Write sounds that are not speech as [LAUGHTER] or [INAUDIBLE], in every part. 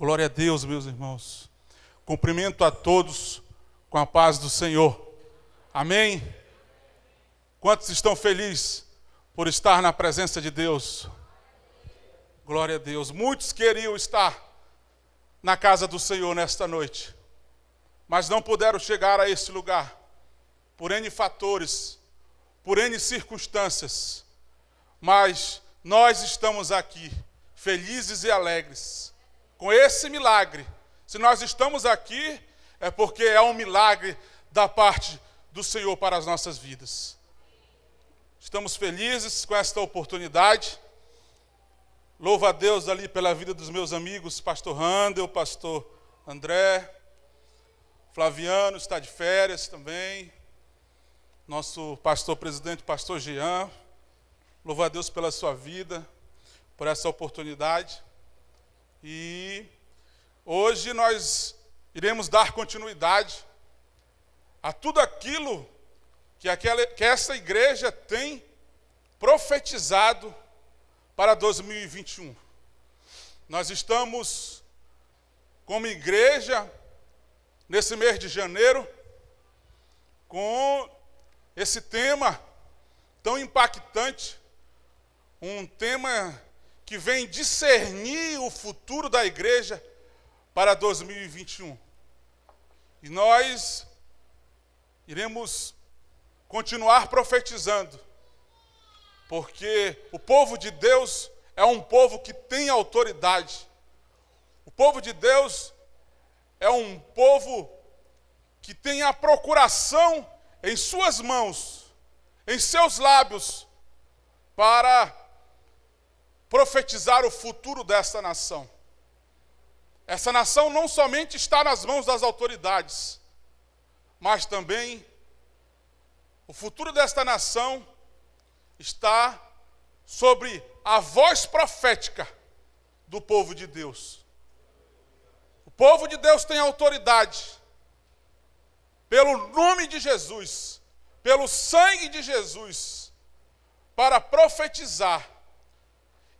Glória a Deus, meus irmãos. Cumprimento a todos com a paz do Senhor. Amém? Quantos estão felizes por estar na presença de Deus? Glória a Deus. Muitos queriam estar na casa do Senhor nesta noite, mas não puderam chegar a esse lugar por N fatores, por N circunstâncias. Mas nós estamos aqui, felizes e alegres, com esse milagre. Se nós estamos aqui, é porque é um milagre da parte do Senhor para as nossas vidas. Estamos felizes com esta oportunidade. Louvo a Deus ali pela vida dos meus amigos, pastor Randel, pastor André, Flaviano está de férias também, nosso pastor presidente, pastor Jean. Louvo a Deus pela sua vida, por essa oportunidade. E hoje nós iremos dar continuidade a tudo aquilo que, aquela, que essa igreja tem profetizado para 2021. Nós estamos, como igreja, nesse mês de janeiro, com esse tema tão impactante, um tema que vem discernir o futuro da igreja para 2021. E nós iremos continuar profetizando porque o povo de Deus é um povo que tem autoridade. O povo de Deus é um povo que tem a procuração em suas mãos, em seus lábios, para profetizar o futuro dessa nação. Essa nação não somente está nas mãos das autoridades, mas também o futuro desta nação está sobre a voz profética do povo de Deus. O povo de Deus tem autoridade pelo nome de Jesus, pelo sangue de Jesus, para profetizar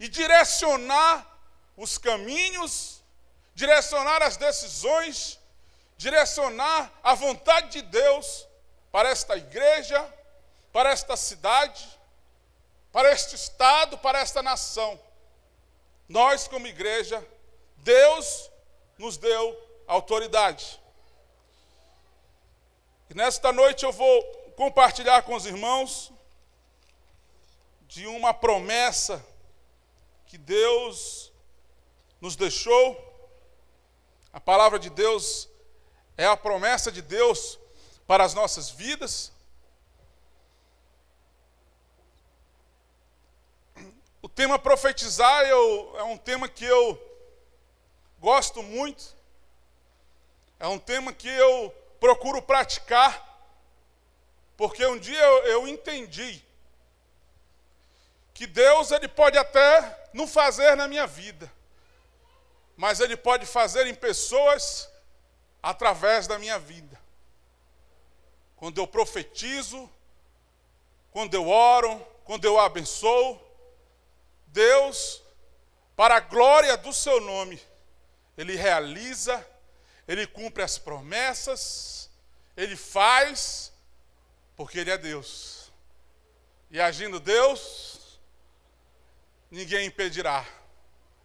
e direcionar os caminhos, direcionar as decisões, direcionar a vontade de Deus para esta igreja, para esta cidade para este Estado, para esta nação. Nós, como igreja, Deus nos deu autoridade. E nesta noite eu vou compartilhar com os irmãos de uma promessa que Deus nos deixou. A palavra de Deus é a promessa de Deus para as nossas vidas. O tema profetizar eu, é um tema que eu gosto muito, é um tema que eu procuro praticar, porque um dia eu, eu entendi que Deus ele pode até não fazer na minha vida, mas Ele pode fazer em pessoas através da minha vida. Quando eu profetizo, quando eu oro, quando eu abençoo, Deus, para a glória do seu nome, ele realiza, ele cumpre as promessas, ele faz, porque ele é Deus. E agindo Deus, ninguém impedirá.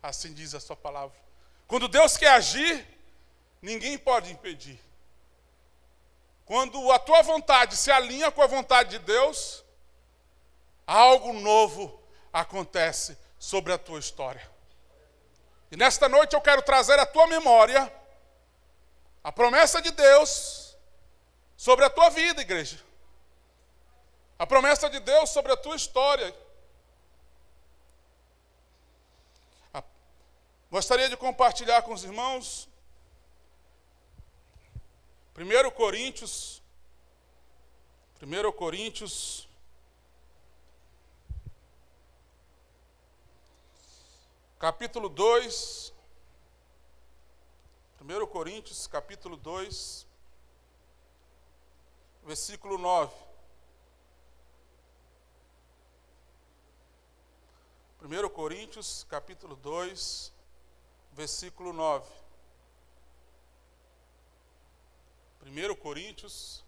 Assim diz a sua palavra. Quando Deus quer agir, ninguém pode impedir. Quando a tua vontade se alinha com a vontade de Deus, algo novo acontece sobre a tua história. E nesta noite eu quero trazer à tua memória a promessa de Deus sobre a tua vida, igreja. A promessa de Deus sobre a tua história. Gostaria de compartilhar com os irmãos 1 Coríntios 1 Coríntios capítulo 2, 1 Coríntios, capítulo 2, versículo 9. 1 Coríntios, capítulo 2, versículo 9. 1 Coríntios,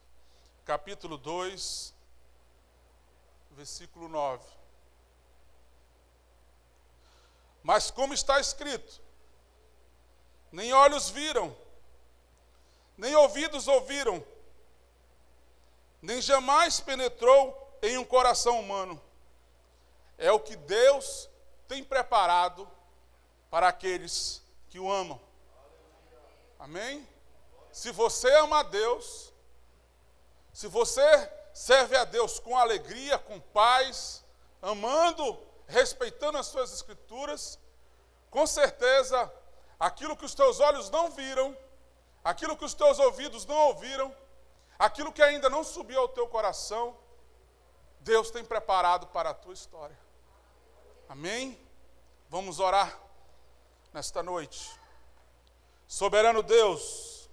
capítulo 2, versículo 9. Mas como está escrito, nem olhos viram, nem ouvidos ouviram, nem jamais penetrou em um coração humano. É o que Deus tem preparado para aqueles que o amam. Amém? Se você ama a Deus, se você serve a Deus com alegria, com paz, amando, respeitando as suas escrituras, com certeza aquilo que os teus olhos não viram, aquilo que os teus ouvidos não ouviram, aquilo que ainda não subiu ao teu coração, Deus tem preparado para a tua história. Amém? Vamos orar nesta noite. Soberano Deus,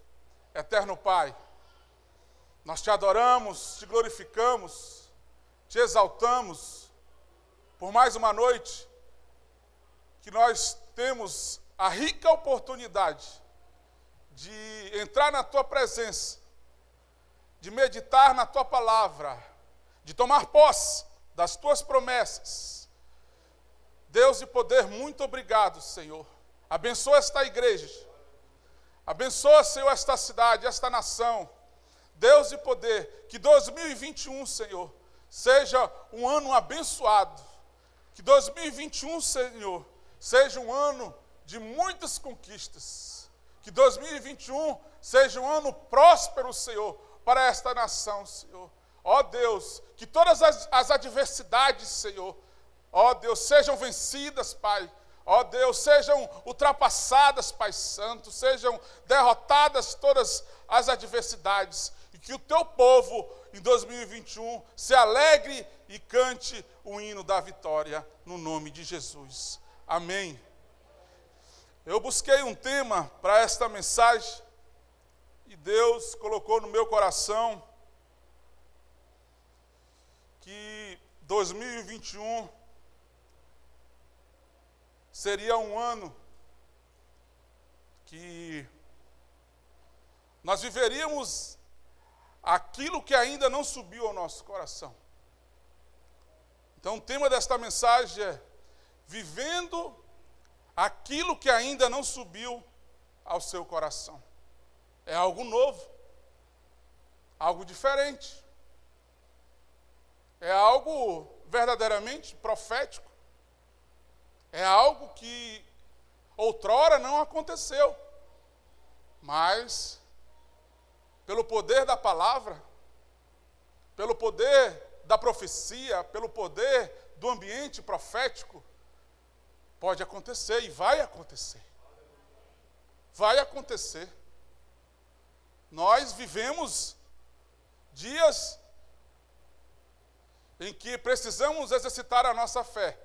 eterno Pai, nós te adoramos, te glorificamos, te exaltamos por mais uma noite que nós temos a rica oportunidade de entrar na tua presença, de meditar na tua palavra, de tomar posse das tuas promessas. Deus de poder, muito obrigado, Senhor. Abençoa esta igreja. Abençoa, Senhor, esta cidade, esta nação. Deus de poder, que 2021, Senhor, seja um ano abençoado. Que 2021, Senhor, seja um ano de muitas conquistas. Que 2021 seja um ano próspero, Senhor, para esta nação, Senhor. Ó Deus, que todas as, as adversidades, Senhor, ó Deus, sejam vencidas, Pai Ó Deus, sejam ultrapassadas, Pai Santo, sejam derrotadas todas as adversidades e que o teu povo em 2021 se alegre e cante o hino da vitória no nome de Jesus. Amém. Eu busquei um tema para esta mensagem e Deus colocou no meu coração que 2021 seria um ano que nós viveríamos aquilo que ainda não subiu ao nosso coração. Então, o tema desta mensagem é: vivendo aquilo que ainda não subiu ao seu coração. É algo novo, algo diferente, é algo verdadeiramente profético. É algo que outrora não aconteceu, mas pelo poder da palavra, pelo poder da profecia, pelo poder do ambiente profético, pode acontecer e vai acontecer. Vai acontecer. Nós vivemos dias em que precisamos exercitar a nossa fé.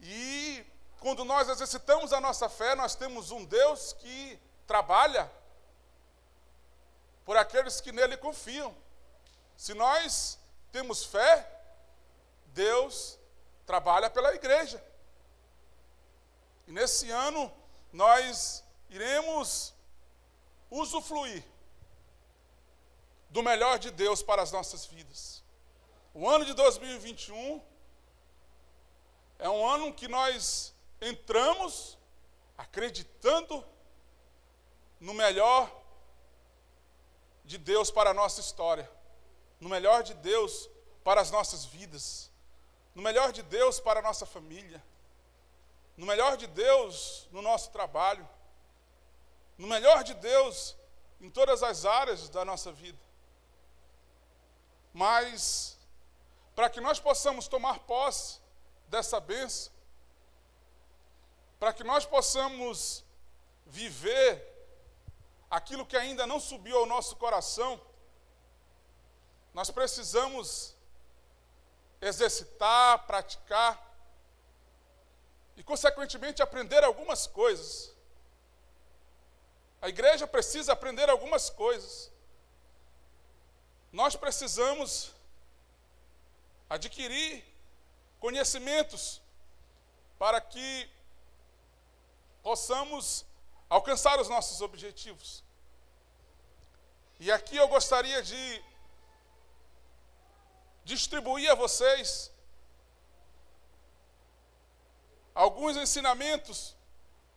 E quando nós exercitamos a nossa fé, nós temos um Deus que trabalha por aqueles que nele confiam. Se nós temos fé, Deus trabalha pela igreja. E nesse ano nós iremos usufruir do melhor de Deus para as nossas vidas. O ano de 2021 é um ano que nós entramos acreditando no melhor de Deus para a nossa história, no melhor de Deus para as nossas vidas, no melhor de Deus para a nossa família, no melhor de Deus no nosso trabalho, no melhor de Deus em todas as áreas da nossa vida. Mas, para que nós possamos tomar posse dessa bênção, para que nós possamos viver aquilo que ainda não subiu ao nosso coração, nós precisamos exercitar, praticar e, consequentemente, aprender algumas coisas. A igreja precisa aprender algumas coisas. Nós precisamos adquirir conhecimentos para que possamos alcançar os nossos objetivos. E aqui eu gostaria de distribuir a vocês alguns ensinamentos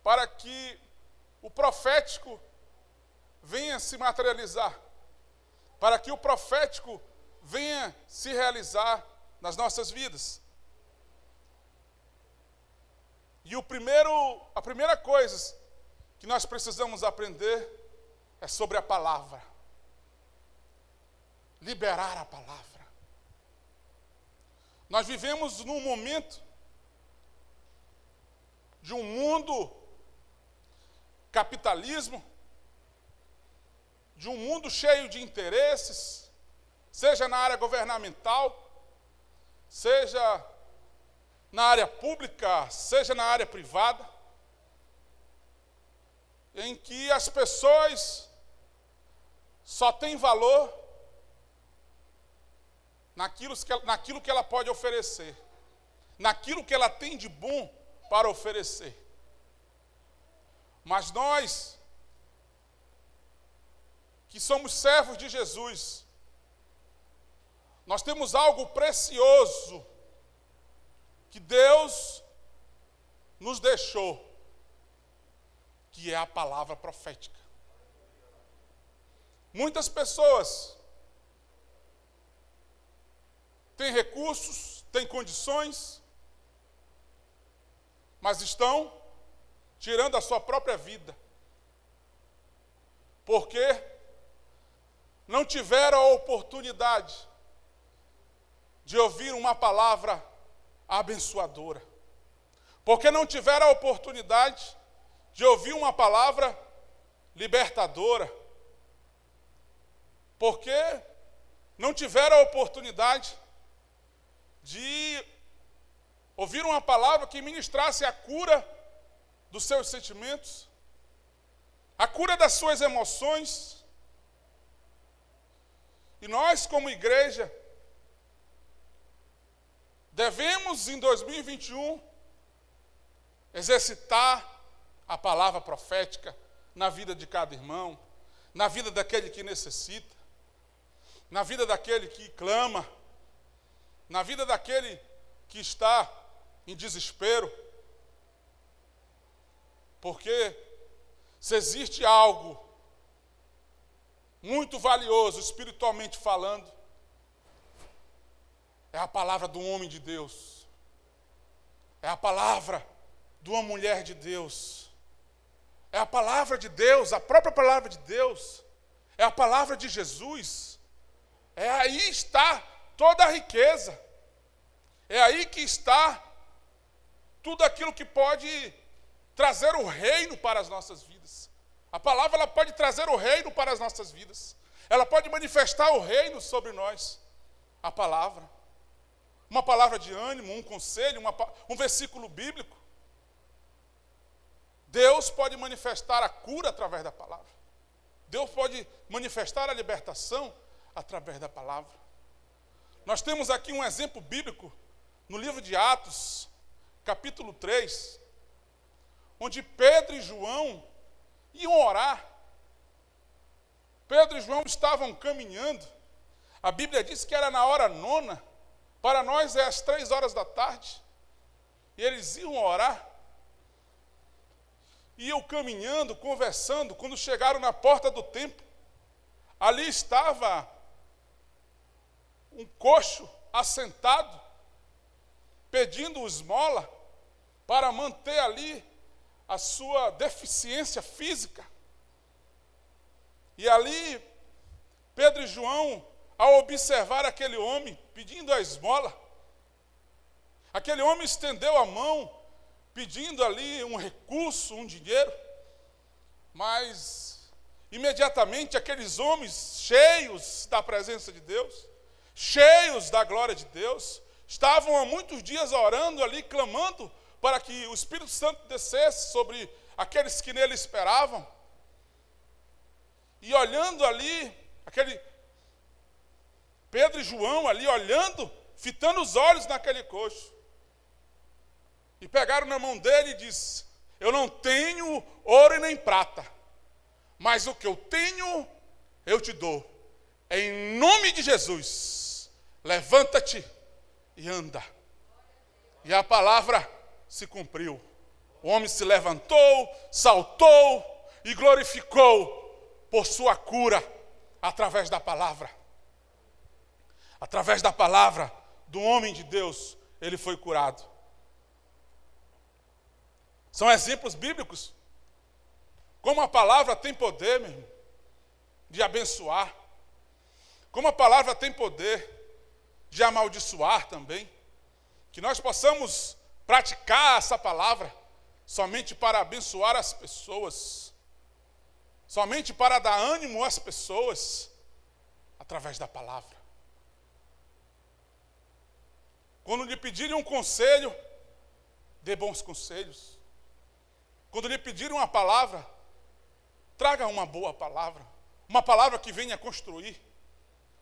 para que o profético venha se materializar, para que o profético venha se realizar nas nossas vidas. E o primeiro, a primeira coisa que nós precisamos aprender é sobre a palavra. Liberar a palavra. Nós vivemos num momento de um mundo capitalismo, de um mundo cheio de interesses, seja na área governamental, seja na área pública, seja na área privada, em que as pessoas só têm valor naquilo que, ela, naquilo que ela pode oferecer, naquilo que ela tem de bom para oferecer. Mas nós, que somos servos de Jesus, nós temos algo precioso que Deus nos deixou, que é a palavra profética. Muitas pessoas têm recursos, têm condições, mas estão tirando a sua própria vida. Porque não tiveram a oportunidade de ouvir uma palavra abençoadora. Porque não tiveram a oportunidade de ouvir uma palavra libertadora. Porque não tiveram a oportunidade de ouvir uma palavra que ministrasse a cura dos seus sentimentos, a cura das suas emoções. E nós, como igreja, devemos em 2021 exercitar a palavra profética na vida de cada irmão, na vida daquele que necessita, na vida daquele que clama, na vida daquele que está em desespero. Porque se existe algo muito valioso espiritualmente falando, é a palavra do homem de Deus. É a palavra de uma mulher de Deus. É a palavra de Deus, a própria palavra de Deus. É a palavra de Jesus. É aí está toda a riqueza. É aí que está tudo aquilo que pode trazer o reino para as nossas vidas. A palavra ela pode trazer o reino para as nossas vidas. Ela pode manifestar o reino sobre nós. A palavra. Uma palavra de ânimo, um conselho, uma, um versículo bíblico. Deus pode manifestar a cura através da palavra. Deus pode manifestar a libertação através da palavra. Nós temos aqui um exemplo bíblico no livro de Atos, capítulo 3, onde Pedro e João iam orar. Pedro e João estavam caminhando. A Bíblia diz que era na hora nona. Para nós é às três horas da tarde. E eles iam orar. Iam caminhando, conversando. Quando chegaram na porta do templo, ali estava um coxo assentado, pedindo esmola para manter ali a sua deficiência física. E ali, Pedro e João, ao observar aquele homem pedindo a esmola, aquele homem estendeu a mão, pedindo ali um recurso, um dinheiro, mas imediatamente aqueles homens cheios da presença de Deus, cheios da glória de Deus, estavam há muitos dias orando ali, clamando para que o Espírito Santo descesse sobre aqueles que nele esperavam. E olhando ali, aquele Pedro e João ali olhando, fitando os olhos naquele coxo. E pegaram na mão dele e disse: Eu não tenho ouro e nem prata, mas o que eu tenho, eu te dou, em nome de Jesus, levanta-te e anda. E a palavra se cumpriu. O homem se levantou, saltou e glorificou por sua cura através da palavra. Através da palavra do homem de Deus, ele foi curado. São exemplos bíblicos. Como a palavra tem poder, meu irmão, de abençoar. Como a palavra tem poder de amaldiçoar também. Que nós possamos praticar essa palavra somente para abençoar as pessoas, somente para dar ânimo às pessoas, através da palavra. Quando lhe pedirem um conselho, dê bons conselhos. Quando lhe pedirem uma palavra, traga uma boa palavra, uma palavra que venha construir,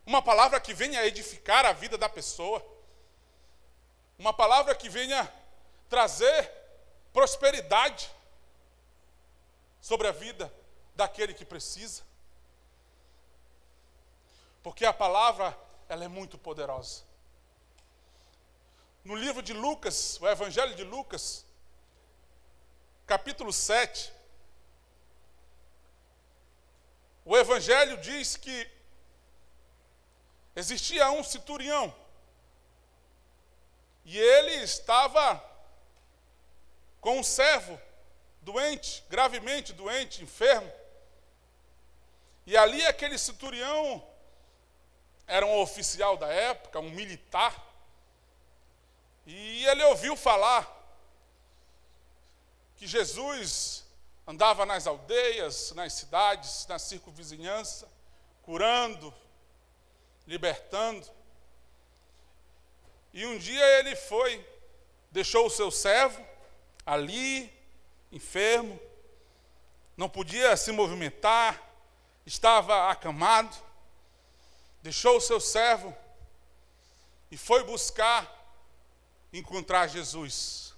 uma palavra que venha edificar a vida da pessoa, uma palavra que venha trazer prosperidade sobre a vida daquele que precisa. Porque a palavra, ela é muito poderosa. No livro de Lucas, o Evangelho de Lucas, capítulo 7, o Evangelho diz que existia um centurião e ele estava com um servo doente, gravemente doente, enfermo. E ali aquele centurião era um oficial da época, um militar. E ele ouviu falar que Jesus andava nas aldeias, nas cidades, na circunvizinhança, curando, libertando. E um dia ele foi, deixou o seu servo ali, enfermo, não podia se movimentar, estava acamado, deixou o seu servo e foi buscar encontrar Jesus.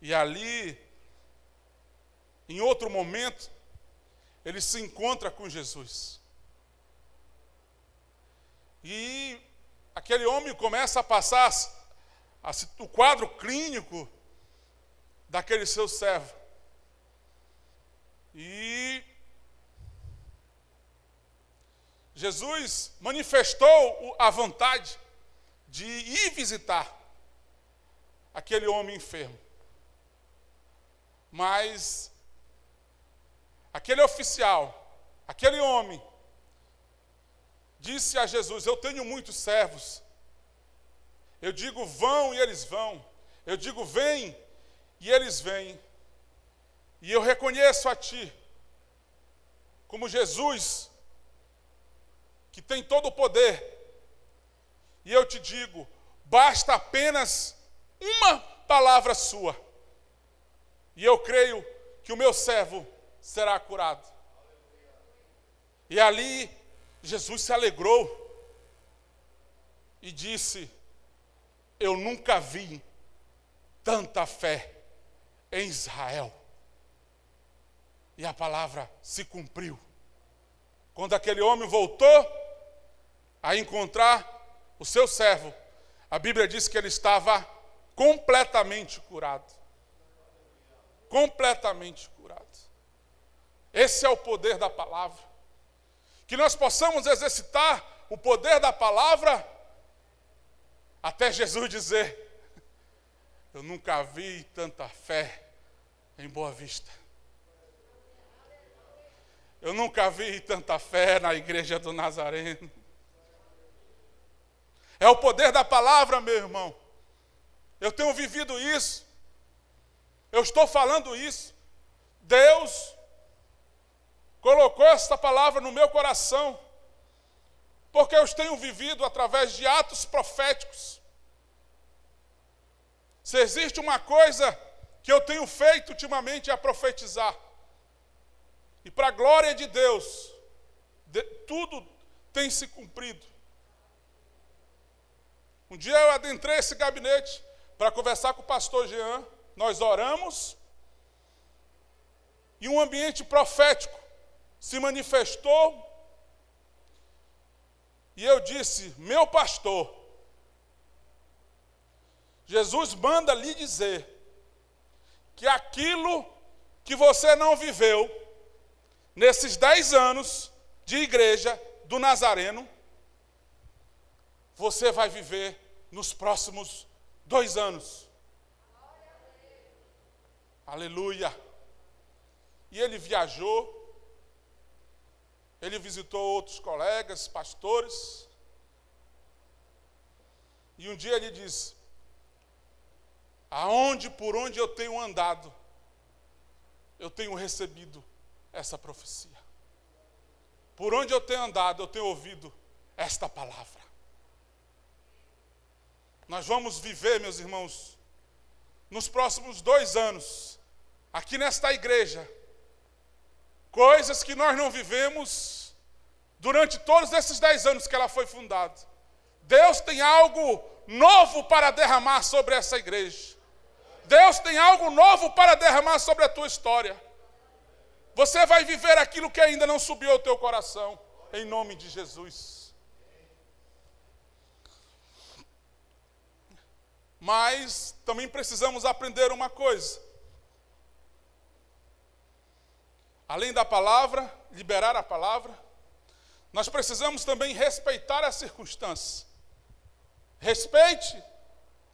E ali, em outro momento, ele se encontra com Jesus. E aquele homem começa a passar a, a, o quadro clínico daquele seu servo. E Jesus manifestou a vontade de ir visitar aquele homem enfermo. Mas aquele oficial, aquele homem, disse a Jesus: Eu tenho muitos servos. Eu digo vão e eles vão. Eu digo vem e eles vêm. E eu reconheço a Ti como Jesus, que tem todo o poder. E eu te digo: basta apenas uma palavra Sua. E eu creio que o meu servo será curado. E ali Jesus se alegrou e disse: Eu nunca vi tanta fé em Israel. E a palavra se cumpriu. Quando aquele homem voltou a encontrar o seu servo, a Bíblia diz que ele estava completamente curado. Completamente curado. Esse é o poder da palavra. Que nós possamos exercitar o poder da palavra até Jesus dizer: eu nunca vi tanta fé em Boa Vista. Eu nunca vi tanta fé na igreja do Nazareno. É o poder da palavra, meu irmão. Eu tenho vivido isso. Eu estou falando isso. Deus colocou essa palavra no meu coração, porque eu tenho vivido através de atos proféticos. Se existe uma coisa que eu tenho feito ultimamente é profetizar. E para a glória de Deus, de, tudo tem se cumprido. Um dia eu adentrei esse gabinete para conversar com o pastor Jean, nós oramos, e um ambiente profético se manifestou, E eu disse: Meu pastor, Jesus manda lhe dizer que aquilo que você não viveu nesses dez anos de igreja do Nazareno, você vai viver nos próximos dois anos. Aleluia. E ele viajou, ele visitou outros colegas, pastores, e um dia ele disse: Aonde, por onde eu tenho andado, eu tenho recebido essa profecia. Por onde eu tenho andado, eu tenho ouvido esta palavra. Nós vamos viver, meus irmãos, nos próximos dois anos, aqui nesta igreja, coisas que nós não vivemos durante todos esses dez anos que ela foi fundada. Deus tem algo novo para derramar sobre essa igreja. Deus tem algo novo para derramar sobre a tua história. Você vai viver aquilo que ainda não subiu ao teu coração, em nome de Jesus. Mas também precisamos aprender uma coisa. Além da palavra, liberar a palavra, nós precisamos também respeitar as circunstâncias. Respeite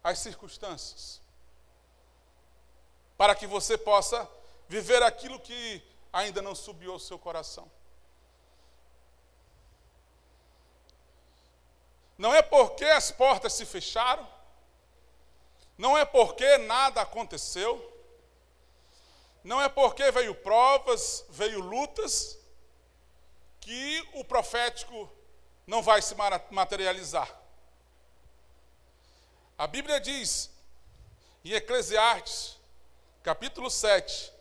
as circunstâncias para que você possa viver aquilo que ainda não subiu ao seu coração. Não é porque as portas se fecharam, não é porque nada aconteceu, não é porque veio provas, veio lutas, que o profético não vai se materializar. A Bíblia diz em Eclesiastes capítulo 7,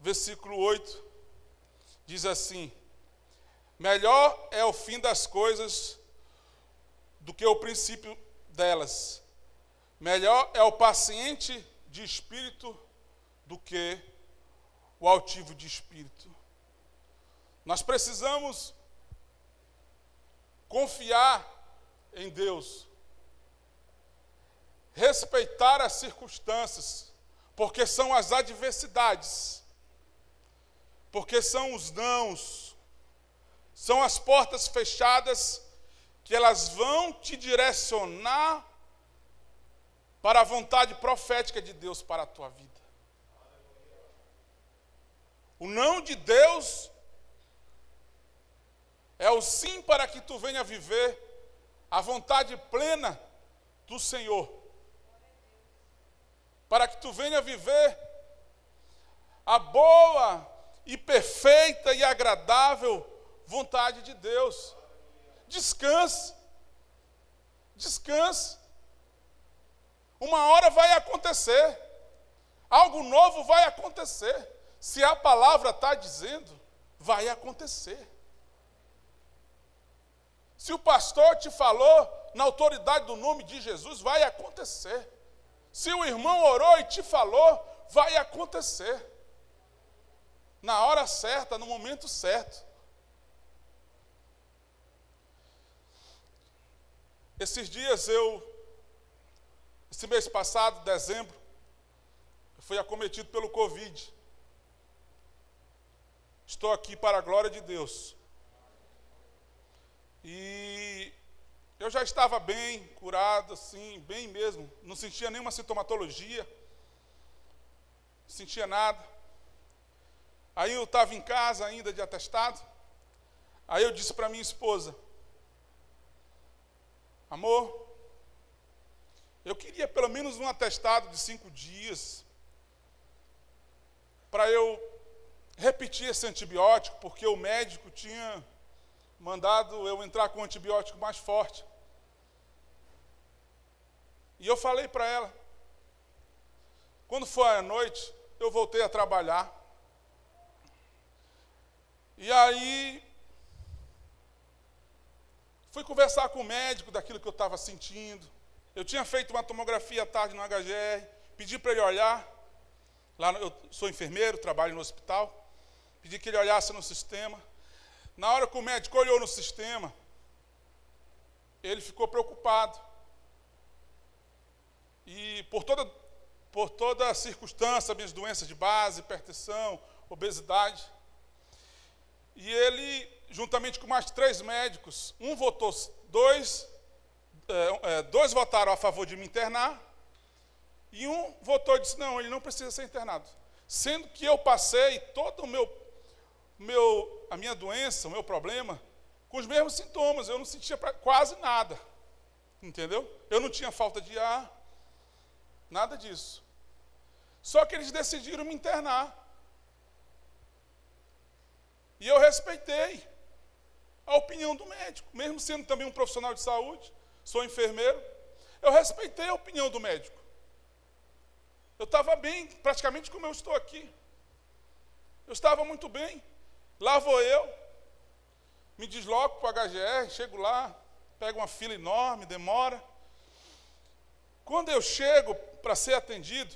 versículo 8, diz assim: Melhor é o fim das coisas do que o princípio delas. Melhor é o paciente de espírito do que o altivo de espírito. Nós precisamos confiar em Deus, respeitar as circunstâncias, porque são as adversidades, porque são os nãos, são as portas fechadas que elas vão te direcionar para a vontade profética de Deus para a tua vida. O não de Deus é o sim para que tu venha viver a vontade plena do Senhor para que tu venha viver a boa e perfeita e agradável vontade de Deus. Descanse. Descanse. Uma hora vai acontecer. Algo novo vai acontecer. Se a palavra está dizendo, vai acontecer. Se o pastor te falou na autoridade do nome de Jesus, vai acontecer. Se o irmão orou e te falou, vai acontecer. Na hora certa, no momento certo. Esses dias eu, esse mês passado, dezembro, eu fui acometido pelo Covid. Estou aqui para a glória de Deus. E eu já estava bem, curado, assim, bem mesmo. Não sentia nenhuma sintomatologia. Não sentia nada. Aí eu estava em casa ainda de atestado. Aí eu disse para minha esposa: Amor, eu queria pelo menos um atestado de cinco dias para eu repetir esse antibiótico, porque o médico tinha mandado eu entrar com um antibiótico mais forte. E eu falei para ela. Quando foi à noite, eu voltei a trabalhar. E aí, fui conversar com o médico daquilo que eu estava sentindo. Eu tinha feito uma tomografia à tarde no HGR, pedi para ele olhar. Lá eu sou enfermeiro, trabalho no hospital. Pedi que ele olhasse no sistema. Na hora que o médico olhou no sistema, ele ficou preocupado. E por toda, por toda a circunstância, minhas doenças de base, hipertensão, obesidade. E ele, juntamente com mais três médicos, um votou, dois, é, é, dois votaram a favor de me internar, e um votou e disse: não, ele não precisa ser internado. Sendo que eu passei todo o meu, meu, a minha doença, o meu problema, com os mesmos sintomas, eu não sentia quase nada. Entendeu? Eu não tinha falta de ar, nada disso. Só que eles decidiram me internar. E eu respeitei a opinião do médico, mesmo sendo também um profissional de saúde, sou enfermeiro, eu respeitei a opinião do médico. Eu estava bem, praticamente como eu estou aqui. Eu estava muito bem. Lá vou eu, me desloco para o HGR, chego lá, pego uma fila enorme, demora. Quando eu chego para ser atendido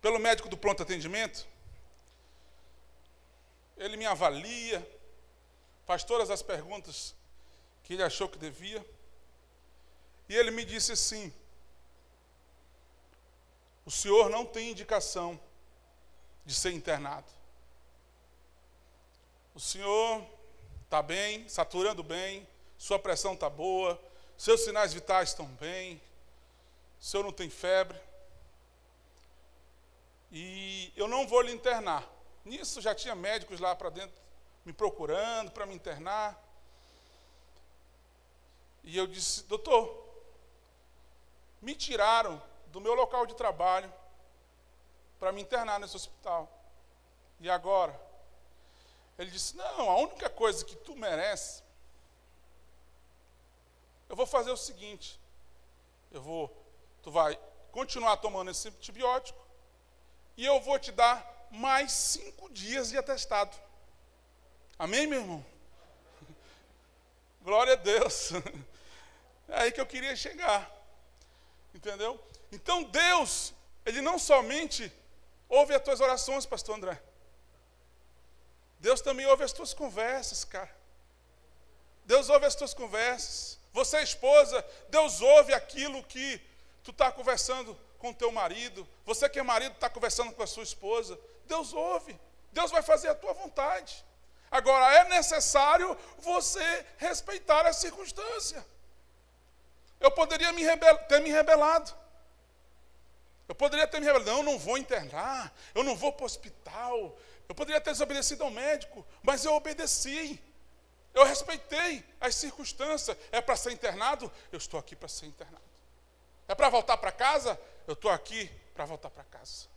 pelo médico do pronto atendimento, ele me avalia, faz todas as perguntas que ele achou que devia. E ele me disse assim: o senhor não tem indicação de ser internado. O senhor está bem, saturando bem, sua pressão está boa, seus sinais vitais estão bem, o senhor não tem febre. E eu não vou lhe internar. Nisso já tinha médicos lá para dentro me procurando para me internar. E eu disse, doutor, me tiraram do meu local de trabalho para me internar nesse hospital. E agora? Ele disse: Não, a única coisa que tu merece, eu vou fazer o seguinte: eu vou, tu vai continuar tomando esse antibiótico e eu vou te dar mais cinco dias de atestado. Amém, meu irmão? [LAUGHS] Glória a Deus. [LAUGHS] É aí que eu queria chegar. Entendeu? Então Deus, Ele não somente ouve as tuas orações, pastor André. Deus também ouve as tuas conversas, cara. Deus ouve as tuas conversas. Você, esposa, Deus ouve aquilo que tu está conversando com teu marido. Você que é marido está conversando com a sua esposa. Deus ouve. Deus vai fazer a tua vontade. Agora, é necessário você respeitar a circunstância. Eu poderia me ter me rebelado. Eu poderia ter me rebelado, não, eu não vou internar, eu não vou para o hospital. Eu poderia ter desobedecido ao médico, mas eu obedeci. Eu respeitei as circunstâncias. É para ser internado? Eu estou aqui para ser internado. É para voltar para casa? Eu estou aqui para voltar para casa.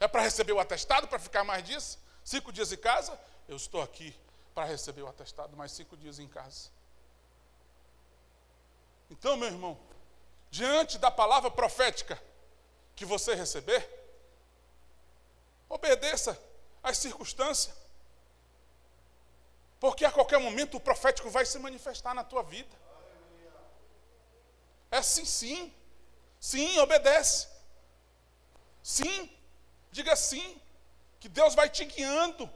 É para receber o atestado, para ficar mais dias? Cinco dias em casa? Eu estou aqui para receber o atestado, mais cinco dias em casa. Então, meu irmão, diante da palavra profética, que você receber, obedeça às circunstâncias. Porque a qualquer momento o profético vai se manifestar na tua vida. É sim, sim. Sim, obedece. Sim, diga sim, que Deus vai te guiando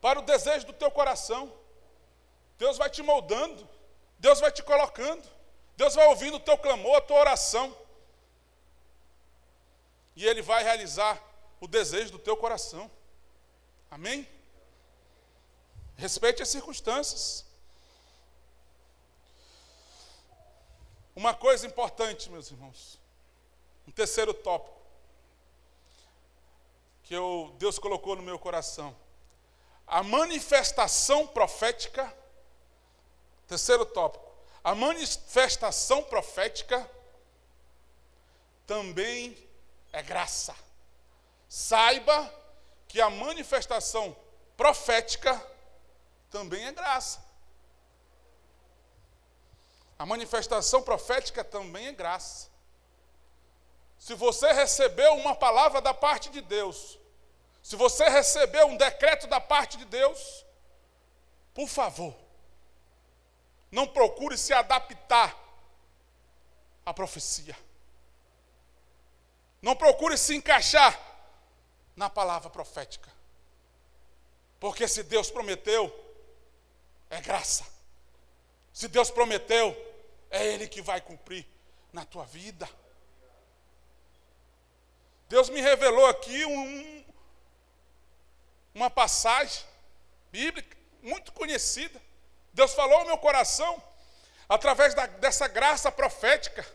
para o desejo do teu coração. Deus vai te moldando, Deus vai te colocando, Deus vai ouvindo o teu clamor, a tua oração e Ele vai realizar o desejo do teu coração. Amém? Respeite as circunstâncias. Uma coisa importante, meus irmãos, um terceiro tópico que eu, Deus colocou no meu coração. A manifestação profética, terceiro tópico, a manifestação profética também é graça. Saiba que a manifestação profética também é graça. A manifestação profética também é graça. Se você recebeu uma palavra da parte de Deus, se você recebeu um decreto da parte de Deus, por favor, não procure se adaptar à profecia. Não procure se encaixar na palavra profética. Porque se Deus prometeu, é graça. Se Deus prometeu, é Ele que vai cumprir na tua vida. Deus me revelou aqui um, uma passagem bíblica muito conhecida. Deus falou ao meu coração através da, dessa graça profética,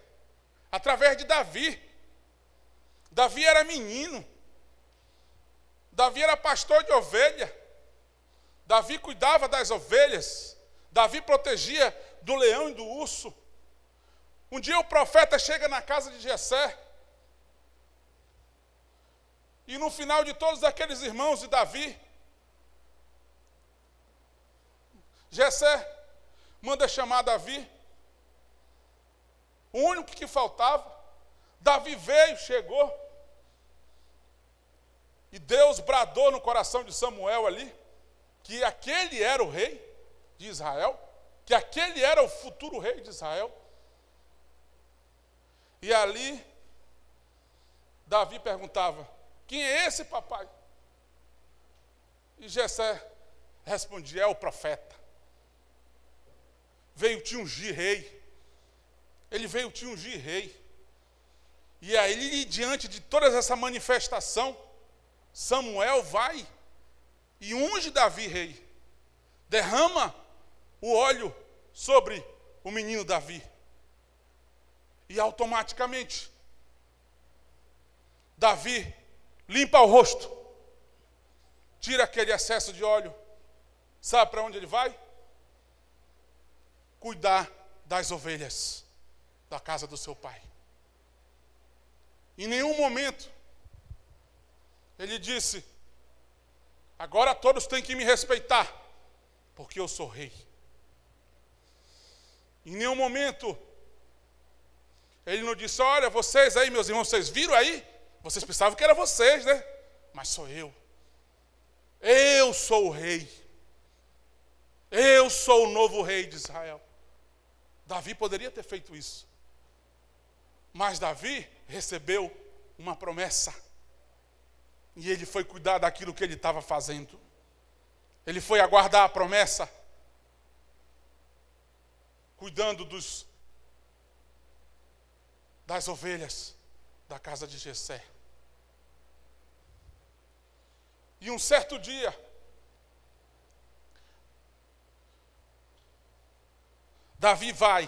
através de Davi. Davi era menino. Davi era pastor de ovelha. Davi cuidava das ovelhas. Davi protegia do leão e do urso. Um dia o profeta chega na casa de Jessé. E no final de todos aqueles irmãos de Davi, Jessé manda chamar Davi. O único que faltava. Davi veio, chegou. E Deus bradou no coração de Samuel ali que aquele era o rei de Israel, que aquele era o futuro rei de Israel. E ali, Davi perguntava: Quem é esse papai? E Jessé respondia: É o profeta. Veio te ungir rei. Ele veio te ungir rei. E aí, diante de toda essa manifestação, Samuel vai e unge Davi rei. Derrama o óleo sobre o menino Davi. E automaticamente, Davi limpa o rosto, tira aquele excesso de óleo. Sabe para onde ele vai? Cuidar das ovelhas da casa do seu pai. Em nenhum momento ele disse: Agora todos têm que me respeitar, porque eu sou rei. Em nenhum momento ele não disse: Olha, vocês aí, meus irmãos, vocês viram aí? Vocês pensavam que era vocês, né? Mas sou eu. Eu sou o rei. Eu sou o novo rei de Israel. Davi poderia ter feito isso. Mas Davi recebeu uma promessa. E ele foi cuidar daquilo que ele estava fazendo. Ele foi aguardar a promessa. Cuidando dos das ovelhas da casa de Jessé. E um certo dia, Davi vai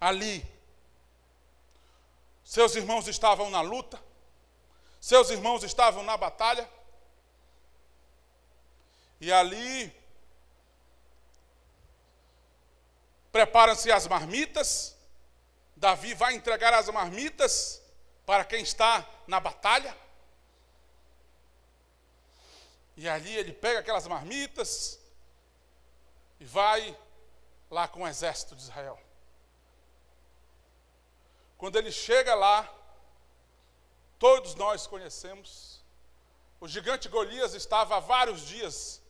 ali. Seus irmãos estavam na luta, seus irmãos estavam na batalha, e ali preparam-se as marmitas, Davi vai entregar as marmitas para quem está na batalha. E ali ele pega aquelas marmitas e vai lá com o exército de Israel. Quando ele chega lá, todos nós conhecemos, o gigante Golias estava há vários dias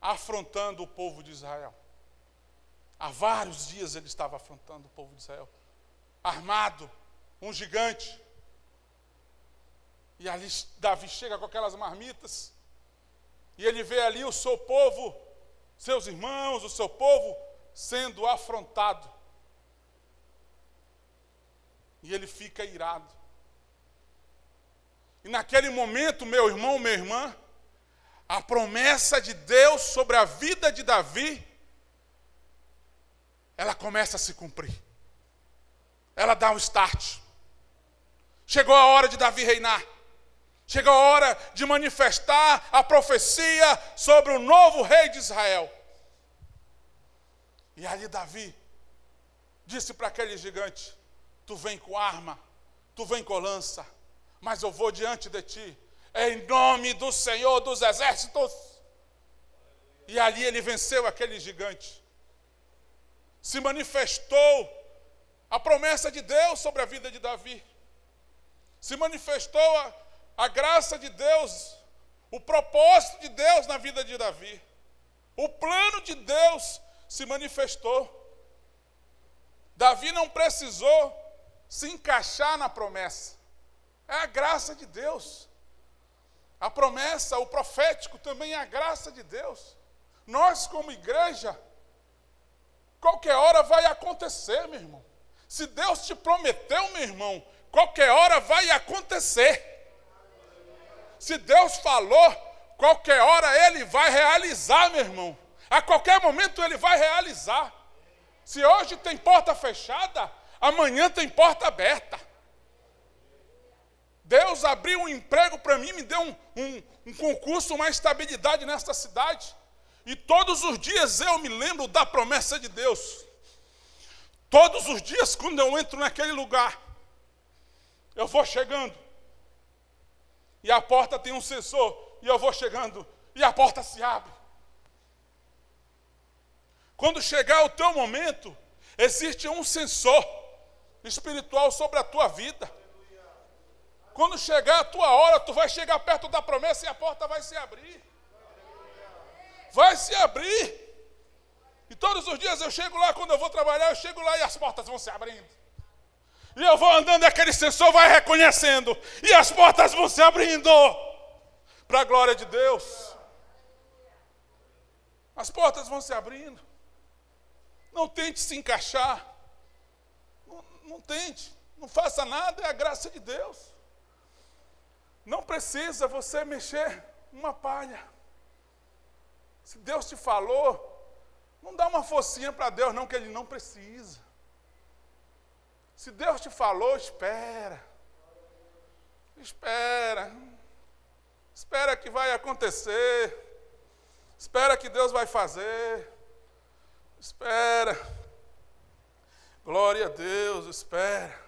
afrontando o povo de Israel. Há vários dias ele estava afrontando o povo de Israel armado, um gigante. E ali Davi chega com aquelas marmitas, e ele vê ali o seu povo, seus irmãos, o seu povo sendo afrontado. E ele fica irado. E naquele momento, meu irmão, minha irmã, a promessa de Deus sobre a vida de Davi, ela começa a se cumprir ela dá um start. Chegou a hora de Davi reinar. Chegou a hora de manifestar a profecia sobre o novo rei de Israel. E ali Davi disse para aquele gigante: Tu vem com arma, tu vem com lança, mas eu vou diante de ti, em nome do Senhor dos exércitos. E ali ele venceu aquele gigante, se manifestou a promessa de Deus sobre a vida de Davi. Se manifestou a, a graça de Deus, o propósito de Deus na vida de Davi. O plano de Deus se manifestou. Davi não precisou se encaixar na promessa. É a graça de Deus. A promessa, o profético também é a graça de Deus. Nós, como igreja, qualquer hora vai acontecer, meu irmão. Se Deus te prometeu, meu irmão, qualquer hora vai acontecer. Se Deus falou, qualquer hora Ele vai realizar, meu irmão. A qualquer momento Ele vai realizar. Se hoje tem porta fechada, amanhã tem porta aberta. Deus abriu um emprego para mim, me deu um, um, um concurso, uma estabilidade nesta cidade. E todos os dias eu me lembro da promessa de Deus. Todos os dias, quando eu entro naquele lugar, eu vou chegando. E a porta tem um sensor, e eu vou chegando, e a porta se abre. Quando chegar o teu momento, existe um sensor espiritual sobre a tua vida. Quando chegar a tua hora, tu vai chegar perto da promessa e a porta vai se abrir. Vai se abrir. E todos os dias eu chego lá, quando eu vou trabalhar, eu chego lá e as portas vão se abrindo. E eu vou andando e aquele sensor vai reconhecendo. E as portas vão se abrindo. Para a glória de Deus. As portas vão se abrindo. Não tente se encaixar. Não, não tente. Não faça nada, é a graça de Deus. Não precisa você mexer uma palha. Se Deus te falou, não dá uma focinha para Deus, não, que Ele não precisa. Se Deus te falou, espera. Espera. Espera que vai acontecer. Espera que Deus vai fazer. Espera. Glória a Deus, espera.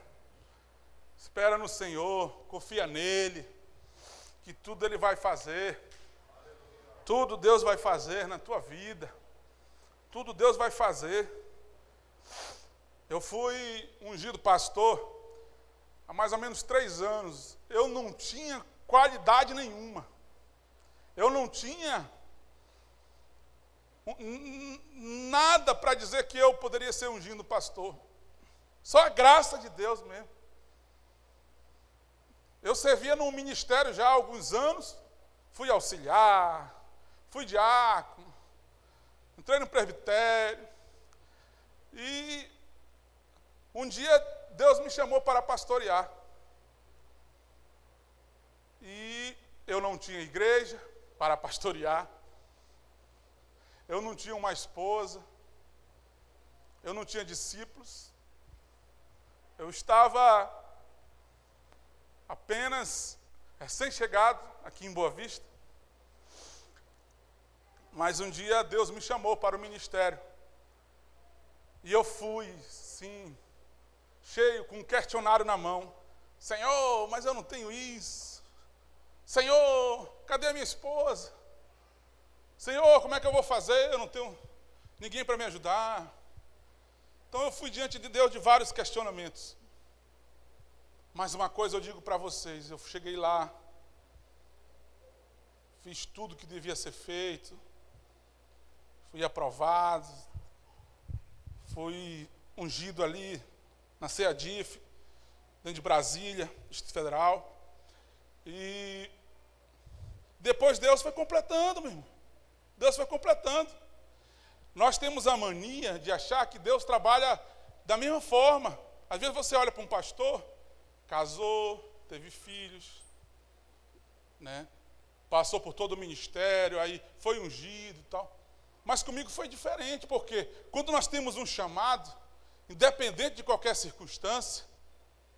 Espera no Senhor, confia nele que tudo Ele vai fazer. Tudo Deus vai fazer na tua vida. Tudo Deus vai fazer. Eu fui ungido pastor há mais ou menos três anos. Eu não tinha qualidade nenhuma. Eu não tinha nada para dizer que eu poderia ser ungido pastor. Só a graça de Deus mesmo. Eu servia num ministério já há alguns anos, fui auxiliar, fui diácono, entrei no presbitério. E um dia Deus me chamou para pastorear. E eu não tinha igreja para pastorear. Eu não tinha uma esposa. Eu não tinha discípulos. Eu estava apenas recém-chegado aqui em Boa Vista. Mas um dia Deus me chamou para o ministério. E eu fui, sim, cheio, com um questionário na mão. Senhor, mas eu não tenho isso. Senhor, cadê a minha esposa? Senhor, como é que eu vou fazer? Eu não tenho ninguém para me ajudar. Então eu fui diante de Deus de vários questionamentos. Mas uma coisa eu digo para vocês: eu cheguei lá, fiz tudo que devia ser feito, fui aprovado, fui ungido ali na CEADIF, dentro de Brasília, Distrito Federal. E depois Deus foi completando, meu irmão. Deus foi completando. Nós temos a mania de achar que Deus trabalha da mesma forma. Às vezes você olha para um pastor, casou, teve filhos, né? Passou por todo o ministério, aí foi ungido e tal. Mas comigo foi diferente, porque quando nós temos um chamado, independente de qualquer circunstância,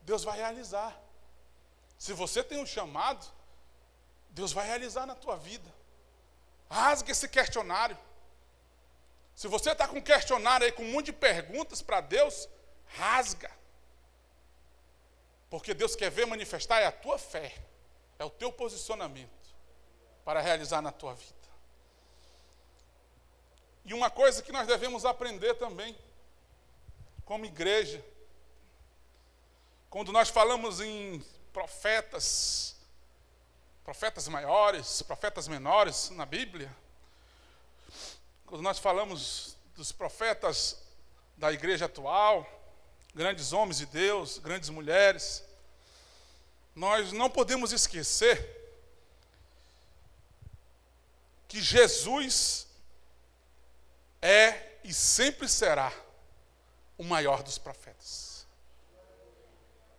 Deus vai realizar. Se você tem um chamado, Deus vai realizar na tua vida. Rasga esse questionário. Se você está com um questionário aí com um monte de perguntas para Deus, rasga. Porque Deus quer ver manifestar é a tua fé, é o teu posicionamento para realizar na tua vida. E uma coisa que nós devemos aprender também, como igreja, quando nós falamos em profetas, profetas maiores, profetas menores na Bíblia, quando nós falamos dos profetas da igreja atual, grandes homens de Deus, grandes mulheres, nós não podemos esquecer que Jesus é e sempre será o maior dos profetas.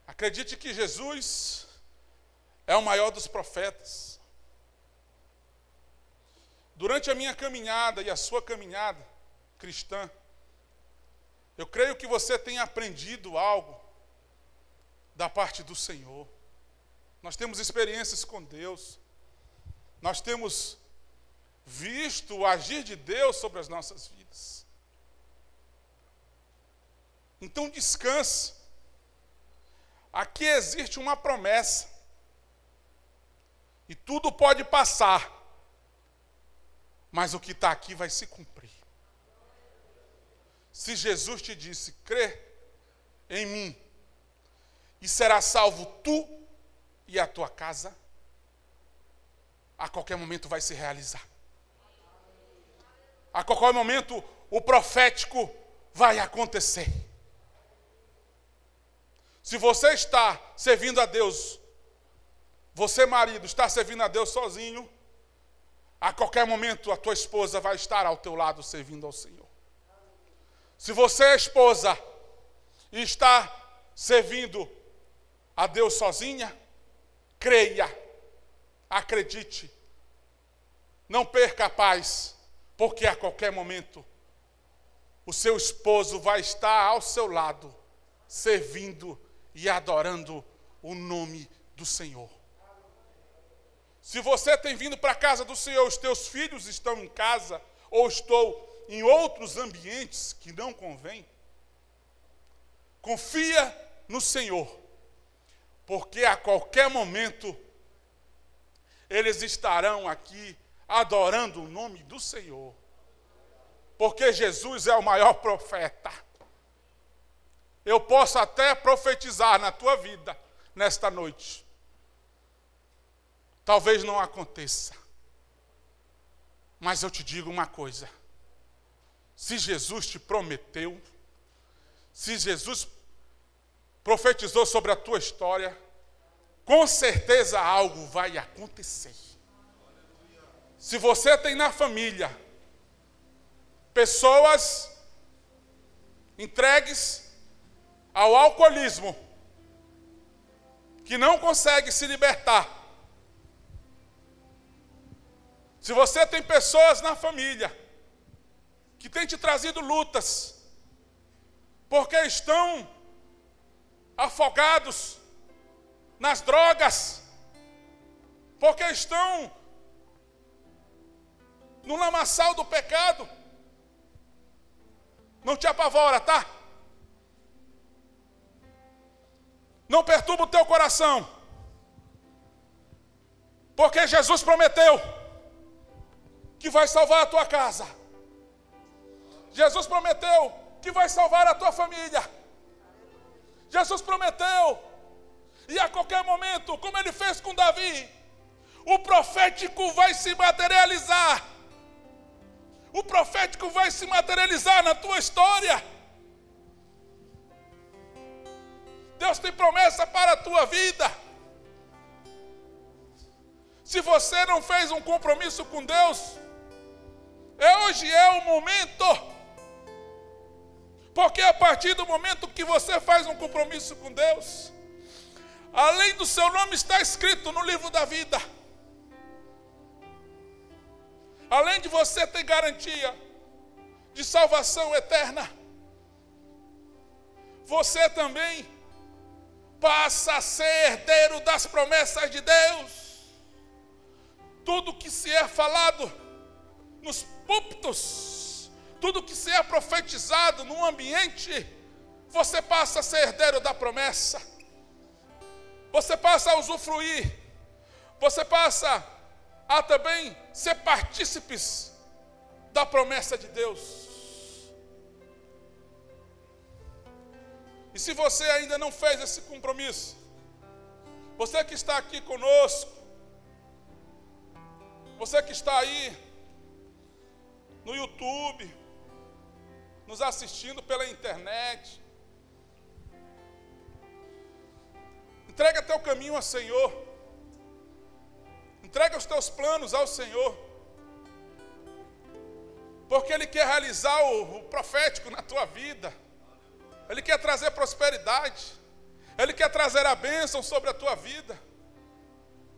Acredite que Jesus é o maior dos profetas. Durante a minha caminhada e a sua caminhada cristã, eu creio que você tem aprendido algo da parte do Senhor. Nós temos experiências com Deus. Nós temos visto o agir de Deus sobre as nossas vidas. Então descanse. Aqui existe uma promessa. E tudo pode passar. Mas o que está aqui vai se cumprir. Se Jesus te disse, crê em mim, e será salvo tu e a tua casa, a qualquer momento vai se realizar. A qualquer momento o profético vai acontecer. Se você está servindo a Deus, você marido está servindo a Deus sozinho, a qualquer momento a tua esposa vai estar ao teu lado servindo ao Senhor. Se você é esposa e está servindo a Deus sozinha, creia, acredite, não perca a paz, porque a qualquer momento o seu esposo vai estar ao seu lado, servindo e adorando o nome do Senhor. Se você tem vindo para a casa do Senhor, os teus filhos estão em casa, ou estou em outros ambientes que não convém, confia no Senhor, porque a qualquer momento eles estarão aqui adorando o nome do Senhor, porque Jesus é o maior profeta. Eu posso até profetizar na tua vida nesta noite Talvez não aconteça. Mas eu te digo uma coisa: se Jesus te prometeu, se Jesus profetizou sobre a tua história, com certeza algo vai acontecer. Se você tem na família pessoas entregues ao alcoolismo, que não conseguem se libertar, Se você tem pessoas na família que têm te trazido lutas, porque estão afogados nas drogas, porque estão no lamaçal do pecado, não te apavora, tá? Não perturba o teu coração, porque Jesus prometeu que vai salvar a tua casa. Jesus prometeu que vai salvar a tua família. Jesus prometeu, e a qualquer momento, como ele fez com Davi, o profético vai se materializar. O profético vai se materializar na tua história. Deus tem promessa para a tua vida. Se você não fez um compromisso com Deus, hoje é o momento. Porque a partir do momento que você faz um compromisso com Deus, além do seu nome estar escrito no livro da vida, além de você ter garantia de salvação eterna, você também passa a ser herdeiro das promessas de Deus. Tudo que se é falado nos púlpitos, tudo que se é profetizado num ambiente, você passa a ser herdeiro da promessa, você passa a usufruir, você passa a também ser partícipes da promessa de Deus. E se você ainda não fez esse compromisso, você que está aqui conosco, você que está aí no YouTube, nos assistindo pela internet. Entrega teu caminho ao Senhor. Entrega os teus planos ao Senhor. Porque Ele quer realizar o, o profético na tua vida. Ele quer trazer prosperidade. Ele quer trazer a bênção sobre a tua vida.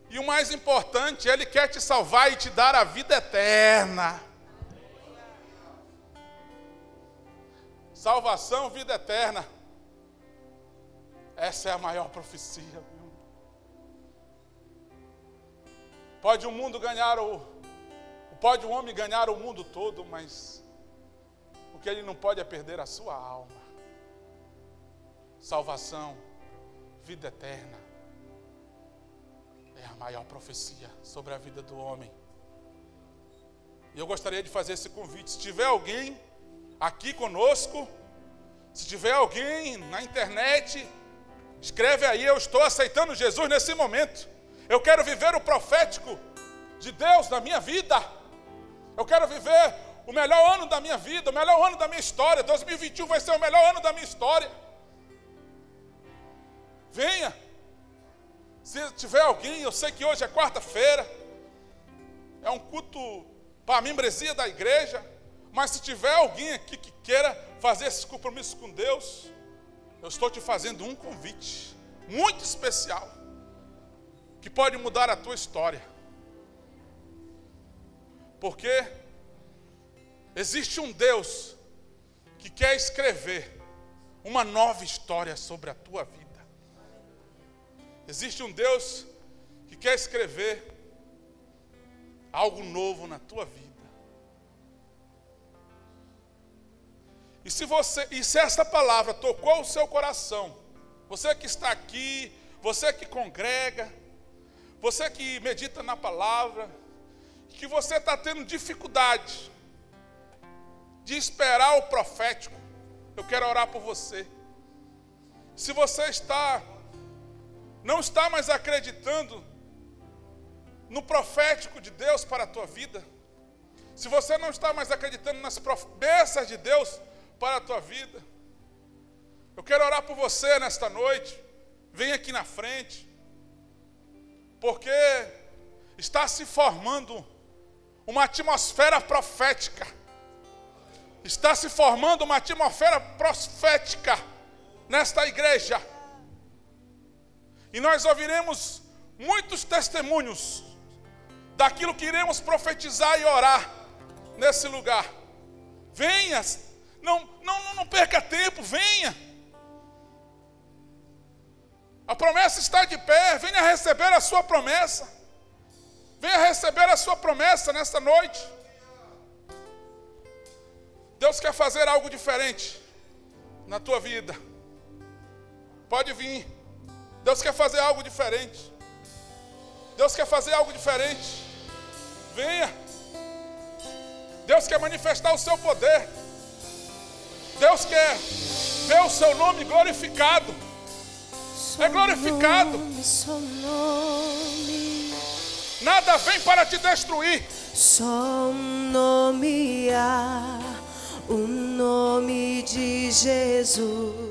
E o mais importante, Ele quer te salvar e te dar a vida eterna. Salvação, vida eterna. Essa é a maior profecia. Pode o mundo ganhar o. Pode o homem ganhar o mundo todo, mas o que ele não pode é perder a sua alma. Salvação, vida eterna. É a maior profecia sobre a vida do homem. E eu gostaria de fazer esse convite. Se tiver alguém aqui conosco, se tiver alguém na internet, escreve aí: Eu estou aceitando Jesus nesse momento. Eu quero viver o profético de Deus na minha vida. Eu quero viver o melhor ano da minha vida, o melhor ano da minha história. 2021 vai ser o melhor ano da minha história. Venha. Se tiver alguém, eu sei que hoje é quarta-feira. É um culto para a membresia da igreja. Mas se tiver alguém aqui que queira fazer esse compromisso com Deus, eu estou te fazendo um convite muito especial que pode mudar a tua história. Porque existe um Deus que quer escrever uma nova história sobre a tua vida. Existe um Deus que quer escrever algo novo na tua vida. E se você, e se essa palavra tocou o seu coração, você que está aqui, você que congrega, você que medita na palavra, que você está tendo dificuldade de esperar o profético, eu quero orar por você. Se você está, não está mais acreditando no profético de Deus para a tua vida, se você não está mais acreditando nas promessas de Deus para a tua vida, eu quero orar por você nesta noite. Vem aqui na frente porque está se formando uma atmosfera profética. Está se formando uma atmosfera profética nesta igreja. E nós ouviremos muitos testemunhos daquilo que iremos profetizar e orar nesse lugar. Venha, não, não, não perca tempo, venha. A promessa está de pé, venha receber a sua promessa. Venha receber a sua promessa nesta noite. Deus quer fazer algo diferente na tua vida. Pode vir. Deus quer fazer algo diferente. Deus quer fazer algo diferente. Venha. Deus quer manifestar o seu poder. Deus quer ver o seu nome glorificado é glorificado. Nada vem para te destruir. Só um nome há, o nome de Jesus